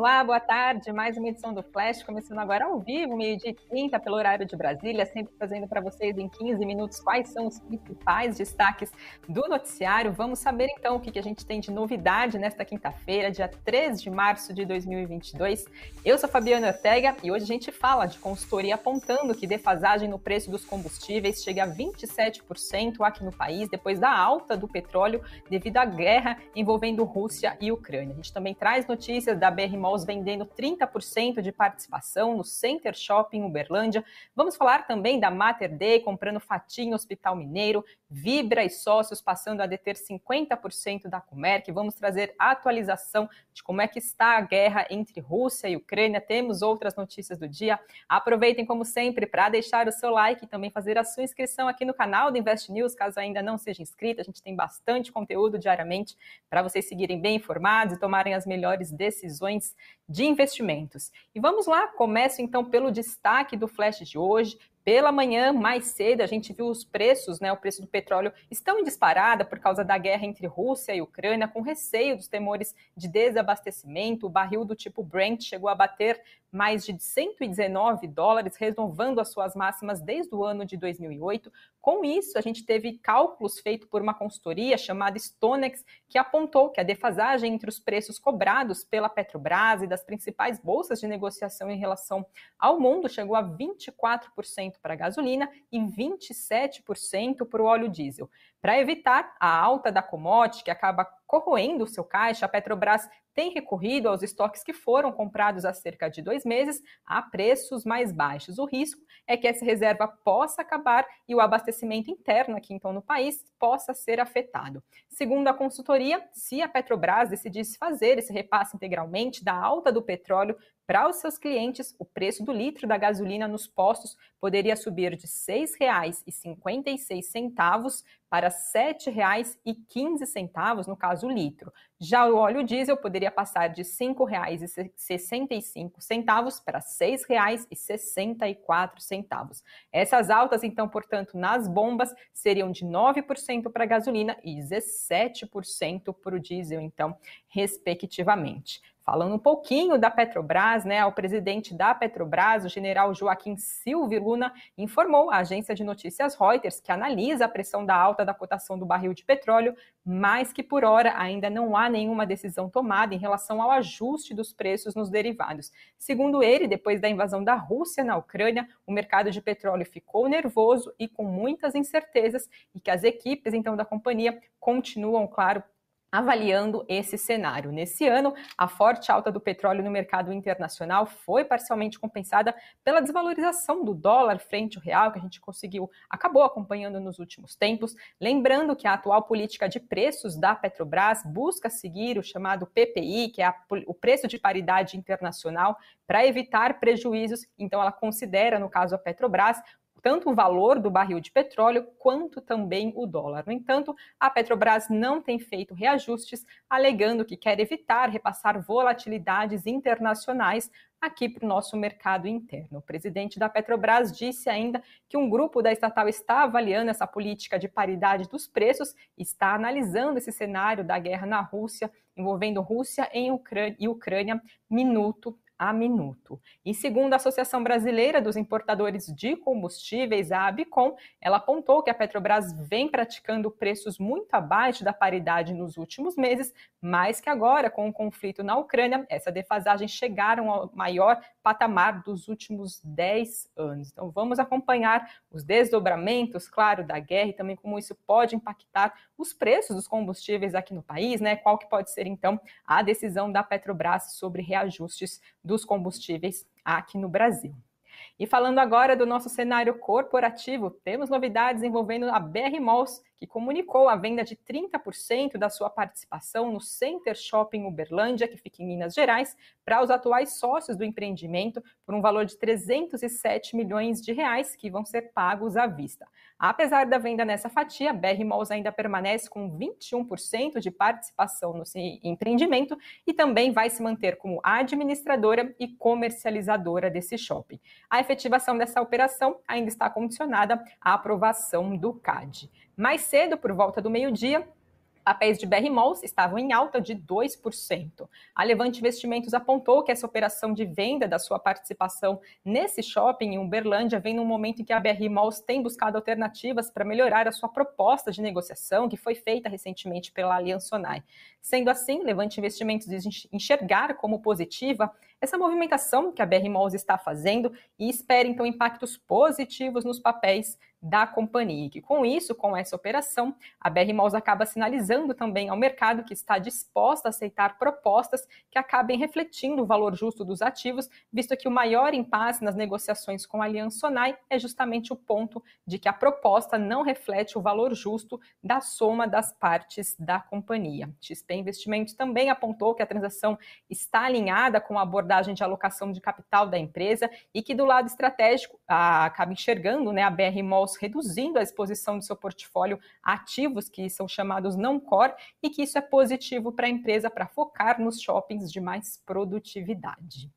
Olá, boa tarde. Mais uma edição do Flash, começando agora ao vivo, meio-dia 30, pelo horário de Brasília, sempre trazendo para vocês em 15 minutos quais são os principais destaques do noticiário. Vamos saber então o que, que a gente tem de novidade nesta quinta-feira, dia 3 de março de 2022. Eu sou Fabiana Ortega e hoje a gente fala de consultoria apontando que defasagem no preço dos combustíveis chega a 27% aqui no país, depois da alta do petróleo devido à guerra envolvendo Rússia e Ucrânia. A gente também traz notícias da BR Malls vendendo 30% de participação no Center Shopping Uberlândia. Vamos falar também da Mater Day comprando fatinho Hospital Mineiro, Vibra e sócios passando a deter 50% da Comerc. Vamos trazer atualização de como é que está a guerra entre Rússia e Ucrânia. Temos outras notícias do dia. Aproveitem como sempre para deixar o seu like e também fazer a sua inscrição aqui no canal do Invest News, caso ainda não seja inscrito. A gente tem bastante conteúdo diariamente para vocês seguirem bem informados e tomarem as melhores decisões de investimentos. E vamos lá, começo então pelo destaque do flash de hoje. Pela manhã, mais cedo, a gente viu os preços, né? O preço do petróleo estão em disparada por causa da guerra entre Rússia e Ucrânia, com receio dos temores de desabastecimento. O barril do tipo Brent chegou a bater mais de 119 dólares, renovando as suas máximas desde o ano de 2008. Com isso, a gente teve cálculos feitos por uma consultoria chamada Stonex, que apontou que a defasagem entre os preços cobrados pela Petrobras e das principais bolsas de negociação em relação ao mundo chegou a 24% para a gasolina e 27% para o óleo diesel. Para evitar a alta da commodity, que acaba corroendo o seu caixa, a Petrobras tem recorrido aos estoques que foram comprados há cerca de dois meses a preços mais baixos. O risco é que essa reserva possa acabar e o abastecimento interno aqui então no país possa ser afetado. Segundo a consultoria, se a Petrobras decidisse fazer esse repasse integralmente da alta do petróleo para os seus clientes, o preço do litro da gasolina nos postos poderia subir de R$ 6,56 para R$ 7,15, no caso o litro. Já o óleo diesel poderia passar de R$ 5,65 para R$ 6,64. Essas altas, então, portanto, nas bombas seriam de 9% para a gasolina e 17% para o diesel, então, respectivamente. Falando um pouquinho da Petrobras, né, o presidente da Petrobras, o general Joaquim Silva Luna, informou à agência de notícias Reuters que analisa a pressão da alta da cotação do barril de petróleo, mas que por hora ainda não há nenhuma decisão tomada em relação ao ajuste dos preços nos derivados. Segundo ele, depois da invasão da Rússia na Ucrânia, o mercado de petróleo ficou nervoso e com muitas incertezas e que as equipes então da companhia continuam, claro, avaliando esse cenário. Nesse ano, a forte alta do petróleo no mercado internacional foi parcialmente compensada pela desvalorização do dólar frente ao real, que a gente conseguiu, acabou acompanhando nos últimos tempos. Lembrando que a atual política de preços da Petrobras busca seguir o chamado PPI, que é a, o preço de paridade internacional, para evitar prejuízos. Então, ela considera, no caso a Petrobras, tanto o valor do barril de petróleo quanto também o dólar. No entanto, a Petrobras não tem feito reajustes, alegando que quer evitar repassar volatilidades internacionais aqui para o nosso mercado interno. O presidente da Petrobras disse ainda que um grupo da estatal está avaliando essa política de paridade dos preços, está analisando esse cenário da guerra na Rússia, envolvendo Rússia e Ucrânia, minuto a minuto. E segundo a Associação Brasileira dos Importadores de Combustíveis, a Abicom, ela apontou que a Petrobras vem praticando preços muito abaixo da paridade nos últimos meses, mas que agora, com o conflito na Ucrânia, essa defasagem chegaram ao maior patamar dos últimos 10 anos. Então vamos acompanhar os desdobramentos, claro, da guerra e também como isso pode impactar os preços dos combustíveis aqui no país, né? Qual que pode ser então a decisão da Petrobras sobre reajustes dos combustíveis aqui no Brasil. E falando agora do nosso cenário corporativo, temos novidades envolvendo a BR Malls, que comunicou a venda de 30% da sua participação no Center Shopping Uberlândia, que fica em Minas Gerais, para os atuais sócios do empreendimento por um valor de 307 milhões de reais que vão ser pagos à vista. Apesar da venda nessa fatia, BR Malls ainda permanece com 21% de participação no empreendimento e também vai se manter como administradora e comercializadora desse shopping. A efetivação dessa operação ainda está condicionada à aprovação do CAD. Mais cedo, por volta do meio-dia, Papéis de BR Malls estavam em alta de 2%. A Levante Investimentos apontou que essa operação de venda da sua participação nesse shopping em Uberlândia vem num momento em que a BR Malls tem buscado alternativas para melhorar a sua proposta de negociação, que foi feita recentemente pela Aliança Sonai. Sendo assim, Levante Investimentos diz enxergar como positiva essa movimentação que a BR Malls está fazendo e espera então impactos positivos nos papéis da companhia. E que com isso, com essa operação, a BR Malls acaba sinalizando também ao mercado que está disposta a aceitar propostas que acabem refletindo o valor justo dos ativos, visto que o maior impasse nas negociações com a Aliança Sonai é justamente o ponto de que a proposta não reflete o valor justo da soma das partes da companhia. XP Investimentos também apontou que a transação está alinhada com a abordagem de alocação de capital da empresa e que do lado estratégico acaba enxergando né, a BR Malls reduzindo a exposição do seu portfólio a ativos que são chamados não core e que isso é positivo para a empresa para focar nos shoppings de mais produtividade.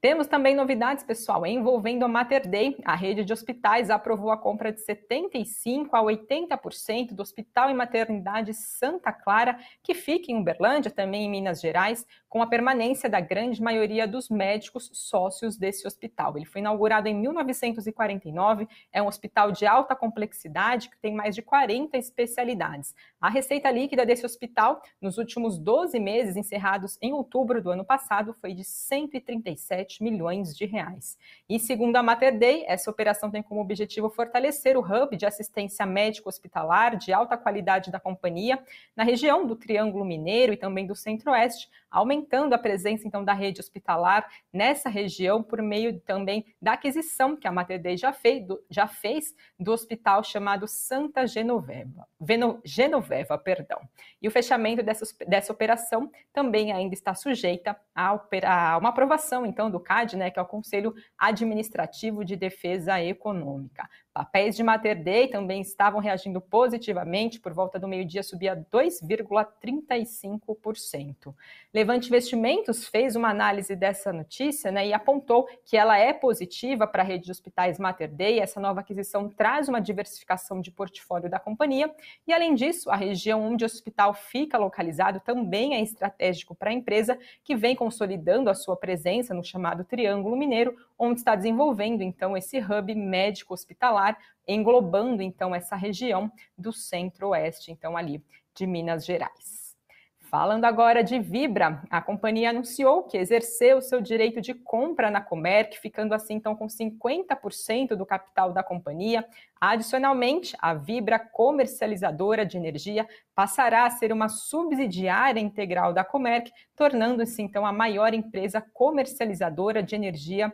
Temos também novidades, pessoal, envolvendo a Mater Dei. A rede de hospitais aprovou a compra de 75% a 80% do Hospital e Maternidade Santa Clara, que fica em Uberlândia, também em Minas Gerais, com a permanência da grande maioria dos médicos sócios desse hospital. Ele foi inaugurado em 1949, é um hospital de alta complexidade que tem mais de 40 especialidades. A receita líquida desse hospital, nos últimos 12 meses, encerrados em outubro do ano passado, foi de 137 milhões de reais. E segundo a Mater Dei, essa operação tem como objetivo fortalecer o hub de assistência médico-hospitalar de alta qualidade da companhia na região do Triângulo Mineiro e também do Centro-Oeste, aumentando a presença então da rede hospitalar nessa região por meio também da aquisição que a Mater Dei já fez, do, já fez do hospital chamado Santa Genoveva, Veno, Genoveva, perdão. E o fechamento dessa, dessa operação também ainda está sujeita a, a uma aprovação então do CAD, né, que é o Conselho Administrativo de Defesa Econômica. Papéis de Mater Dei também estavam reagindo positivamente, por volta do meio-dia subia 2,35%. Levante Investimentos fez uma análise dessa notícia né, e apontou que ela é positiva para a rede de hospitais Mater Dei. Essa nova aquisição traz uma diversificação de portfólio da companhia e, além disso, a região onde o hospital fica localizado também é estratégico para a empresa, que vem consolidando a sua presença no chamado Triângulo Mineiro, onde está desenvolvendo então esse hub médico hospitalar, englobando então essa região do centro-oeste, então ali de Minas Gerais. Falando agora de Vibra, a companhia anunciou que exerceu seu direito de compra na Comerc, ficando assim então com 50% do capital da companhia. Adicionalmente, a Vibra comercializadora de energia passará a ser uma subsidiária integral da Comerc, tornando-se então a maior empresa comercializadora de energia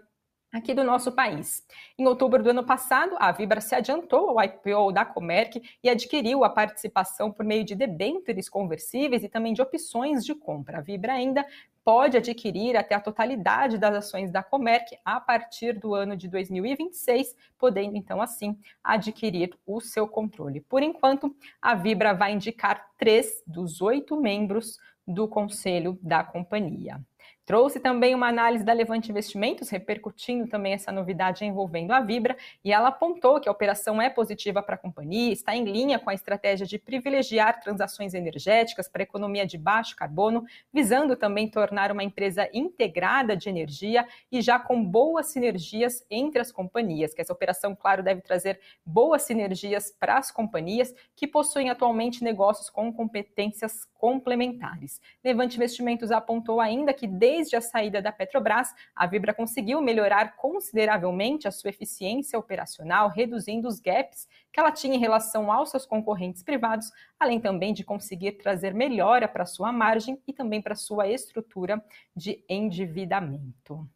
aqui do nosso país. Em outubro do ano passado, a Vibra se adiantou ao IPO da Comerc e adquiriu a participação por meio de debêntures conversíveis e também de opções de compra. A Vibra ainda pode adquirir até a totalidade das ações da Comerc a partir do ano de 2026, podendo então assim adquirir o seu controle. Por enquanto, a Vibra vai indicar três dos oito membros do conselho da companhia. Trouxe também uma análise da Levante Investimentos, repercutindo também essa novidade envolvendo a Vibra, e ela apontou que a operação é positiva para a companhia, está em linha com a estratégia de privilegiar transações energéticas para economia de baixo carbono, visando também tornar uma empresa integrada de energia e já com boas sinergias entre as companhias, que essa operação, claro, deve trazer boas sinergias para as companhias que possuem atualmente negócios com competências complementares. Levante Investimentos apontou ainda que desde a saída da Petrobras, a Vibra conseguiu melhorar consideravelmente a sua eficiência operacional, reduzindo os gaps que ela tinha em relação aos seus concorrentes privados, além também de conseguir trazer melhora para sua margem e também para sua estrutura de endividamento.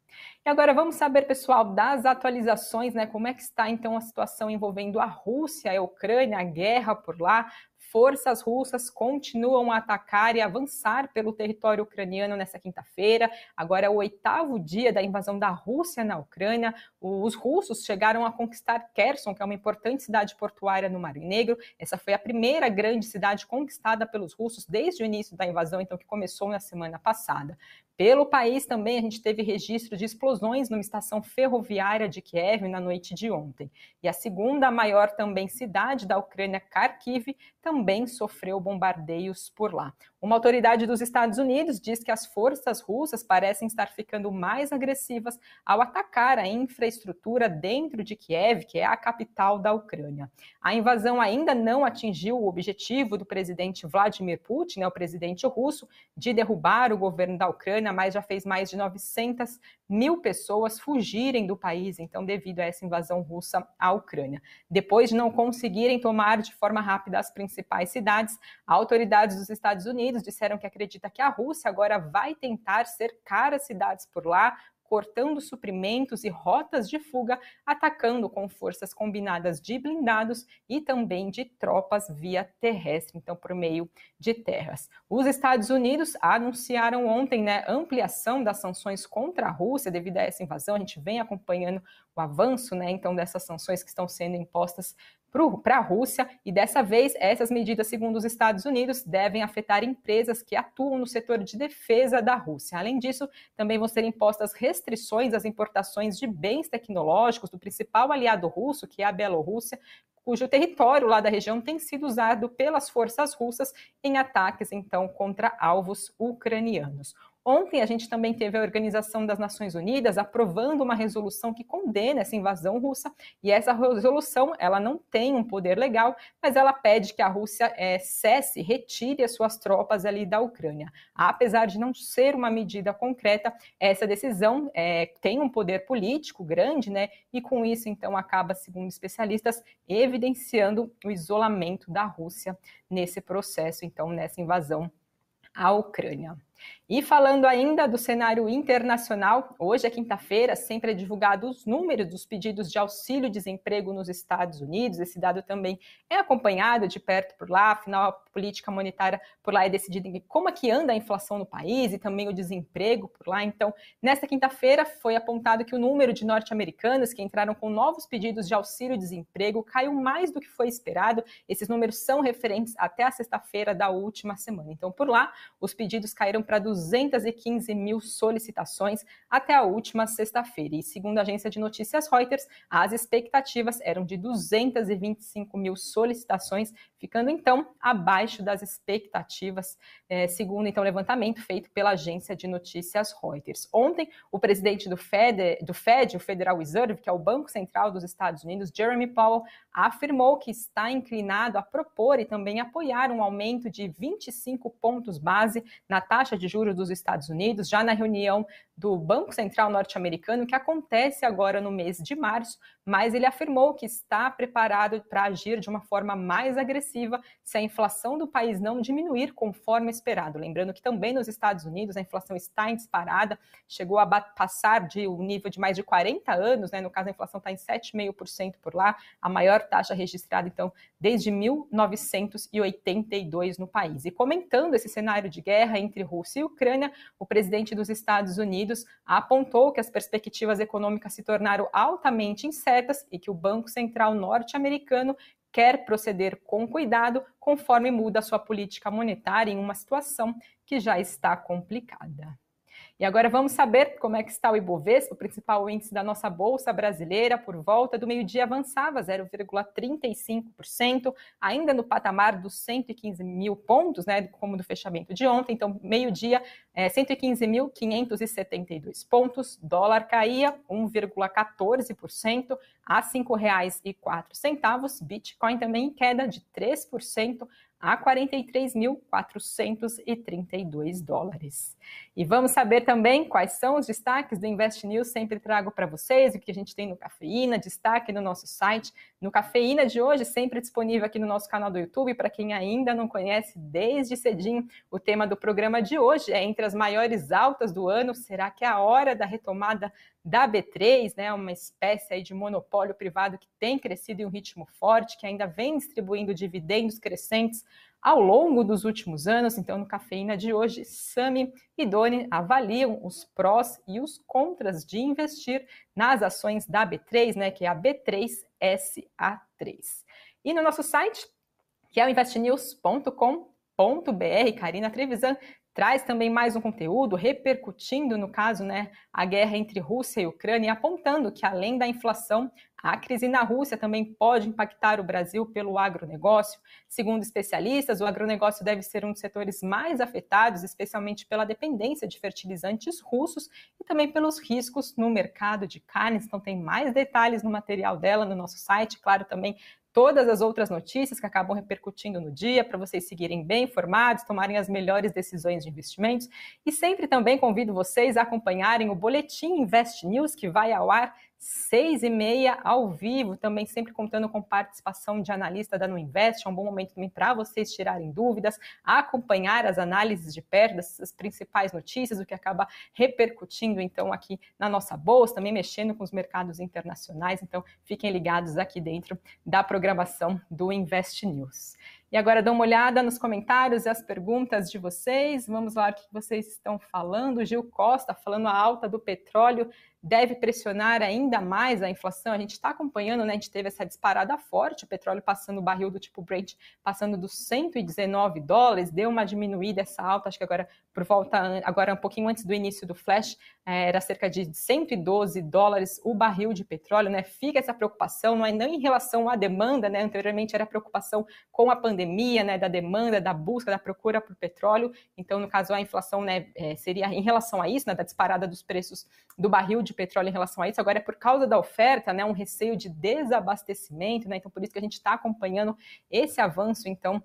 E agora vamos saber, pessoal, das atualizações, né? Como é que está então a situação envolvendo a Rússia, a Ucrânia, a guerra por lá forças russas continuam a atacar e avançar pelo território ucraniano nessa quinta-feira. Agora é o oitavo dia da invasão da Rússia na Ucrânia. Os russos chegaram a conquistar Kherson, que é uma importante cidade portuária no Mar Negro. Essa foi a primeira grande cidade conquistada pelos russos desde o início da invasão, então que começou na semana passada. Pelo país também a gente teve registro de explosões numa estação ferroviária de Kiev na noite de ontem. E a segunda maior também cidade da Ucrânia, Kharkiv, também sofreu bombardeios por lá. Uma autoridade dos Estados Unidos diz que as forças russas parecem estar ficando mais agressivas ao atacar a infraestrutura dentro de Kiev, que é a capital da Ucrânia. A invasão ainda não atingiu o objetivo do presidente Vladimir Putin, né, o presidente russo, de derrubar o governo da Ucrânia, mas já fez mais de 900 mil pessoas fugirem do país, então, devido a essa invasão russa à Ucrânia. Depois de não conseguirem tomar de forma rápida as principais cidades, autoridades dos Estados Unidos Unidos disseram que acredita que a Rússia agora vai tentar cercar as cidades por lá, cortando suprimentos e rotas de fuga, atacando com forças combinadas de blindados e também de tropas via terrestre, então por meio de terras. Os Estados Unidos anunciaram ontem né, ampliação das sanções contra a Rússia devido a essa invasão. A gente vem acompanhando o avanço, né, então dessas sanções que estão sendo impostas para a Rússia, e dessa vez essas medidas, segundo os Estados Unidos, devem afetar empresas que atuam no setor de defesa da Rússia. Além disso, também vão ser impostas restrições às importações de bens tecnológicos do principal aliado russo, que é a Bielorrússia, cujo território lá da região tem sido usado pelas forças russas em ataques, então, contra alvos ucranianos. Ontem a gente também teve a Organização das Nações Unidas aprovando uma resolução que condena essa invasão russa e essa resolução ela não tem um poder legal, mas ela pede que a Rússia é, cesse, retire as suas tropas ali da Ucrânia. Apesar de não ser uma medida concreta, essa decisão é, tem um poder político grande, né? E com isso então acaba, segundo especialistas, evidenciando o isolamento da Rússia nesse processo, então nessa invasão à Ucrânia. E falando ainda do cenário internacional, hoje é quinta-feira, sempre é divulgado os números dos pedidos de auxílio-desemprego nos Estados Unidos. Esse dado também é acompanhado de perto por lá, afinal a política monetária por lá é decidida em como é que anda a inflação no país e também o desemprego por lá. Então, nesta quinta-feira foi apontado que o número de norte-americanos que entraram com novos pedidos de auxílio-desemprego caiu mais do que foi esperado. Esses números são referentes até a sexta-feira da última semana. Então, por lá, os pedidos caíram para 215 mil solicitações até a última sexta-feira. E segundo a agência de notícias Reuters, as expectativas eram de 225 mil solicitações, ficando então abaixo das expectativas, é, segundo então o levantamento feito pela agência de notícias Reuters. Ontem, o presidente do Fed, do Fed, o Federal Reserve, que é o Banco Central dos Estados Unidos, Jeremy Powell, afirmou que está inclinado a propor e também apoiar um aumento de 25 pontos base na taxa de juros dos Estados Unidos, já na reunião do Banco Central norte-americano, que acontece agora no mês de março, mas ele afirmou que está preparado para agir de uma forma mais agressiva se a inflação do país não diminuir conforme esperado. Lembrando que também nos Estados Unidos a inflação está em disparada, chegou a passar de um nível de mais de 40 anos, né? no caso a inflação está em 7,5% por lá, a maior taxa registrada, então, desde 1982 no país. E comentando esse cenário de guerra entre Rússia e Ucrânia, o presidente dos Estados Unidos apontou que as perspectivas econômicas se tornaram altamente incertas e que o Banco Central norte-americano quer proceder com cuidado conforme muda sua política monetária em uma situação que já está complicada. E agora vamos saber como é que está o Ibovespa, o principal índice da nossa bolsa brasileira, por volta do meio-dia avançava 0,35%, ainda no patamar dos 115 mil pontos, né, como do fechamento de ontem. Então, meio-dia, é, 115.572 pontos, dólar caía 1,14% a R$ 5,04, Bitcoin também em queda de 3% a 43.432 dólares. E vamos saber também quais são os destaques do Invest News. Sempre trago para vocês o que a gente tem no Cafeína, destaque no nosso site. No Cafeína de hoje, sempre disponível aqui no nosso canal do YouTube. Para quem ainda não conhece, desde cedinho, o tema do programa de hoje é entre as maiores altas do ano. Será que é a hora da retomada da B3, né, uma espécie de monopólio privado que tem crescido em um ritmo forte, que ainda vem distribuindo dividendos crescentes ao longo dos últimos anos. Então, no Cafeína de hoje, Sami e Doni avaliam os prós e os contras de investir nas ações da B3, né, que é a B3SA3. E no nosso site, que é o investnews.com.br, Karina Trevisan traz também mais um conteúdo repercutindo, no caso, né, a guerra entre Rússia e Ucrânia, apontando que além da inflação, a crise na Rússia também pode impactar o Brasil pelo agronegócio. Segundo especialistas, o agronegócio deve ser um dos setores mais afetados, especialmente pela dependência de fertilizantes russos e também pelos riscos no mercado de carnes. Então, tem mais detalhes no material dela no nosso site. Claro, também todas as outras notícias que acabam repercutindo no dia, para vocês seguirem bem informados, tomarem as melhores decisões de investimentos. E sempre também convido vocês a acompanharem o Boletim Invest News, que vai ao ar seis e meia ao vivo, também sempre contando com participação de analista da Nuinvest. É um bom momento também para vocês tirarem dúvidas, acompanhar as análises de perto das principais notícias, o que acaba repercutindo então aqui na nossa bolsa, também mexendo com os mercados internacionais. Então fiquem ligados aqui dentro da programação do Invest News. E agora dá uma olhada nos comentários e as perguntas de vocês. Vamos lá o que vocês estão falando. Gil Costa falando a alta do petróleo deve pressionar ainda mais a inflação. A gente está acompanhando, né? A gente teve essa disparada forte, o petróleo passando o barril do tipo Brent, passando dos 119 dólares, deu uma diminuída essa alta, acho que agora por volta, agora um pouquinho antes do início do flash, é, era cerca de 112 dólares o barril de petróleo, né? Fica essa preocupação, não é nem em relação à demanda, né? Anteriormente era preocupação com a pandemia, né? Da demanda, da busca, da procura por petróleo. Então, no caso, a inflação, né? É, seria em relação a isso, né? Da disparada dos preços do barril de petróleo em relação a isso, agora é por causa da oferta, né, um receio de desabastecimento, né, então por isso que a gente está acompanhando esse avanço, então,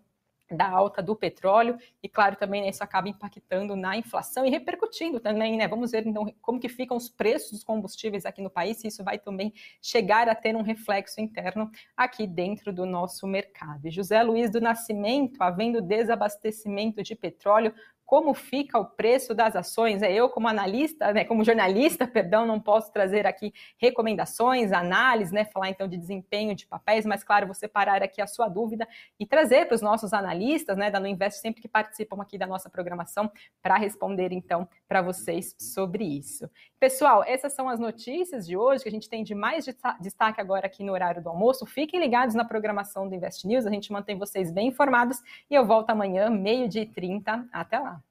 da alta do petróleo e claro também né, isso acaba impactando na inflação e repercutindo também, né? Vamos ver então como que ficam os preços dos combustíveis aqui no país, se isso vai também chegar a ter um reflexo interno aqui dentro do nosso mercado. E José Luiz do Nascimento, havendo desabastecimento de petróleo, como fica o preço das ações. É eu, como analista, né, como jornalista, perdão, não posso trazer aqui recomendações, análise, né, falar então de desempenho de papéis, mas claro, vou separar aqui a sua dúvida e trazer para os nossos analistas, né, da No Invest sempre que participam aqui da nossa programação para responder então para vocês sobre isso. Pessoal, essas são as notícias de hoje que a gente tem de mais destaque agora aqui no horário do almoço. Fiquem ligados na programação do Invest News, a gente mantém vocês bem informados e eu volto amanhã, meio-dia e 30. Até lá.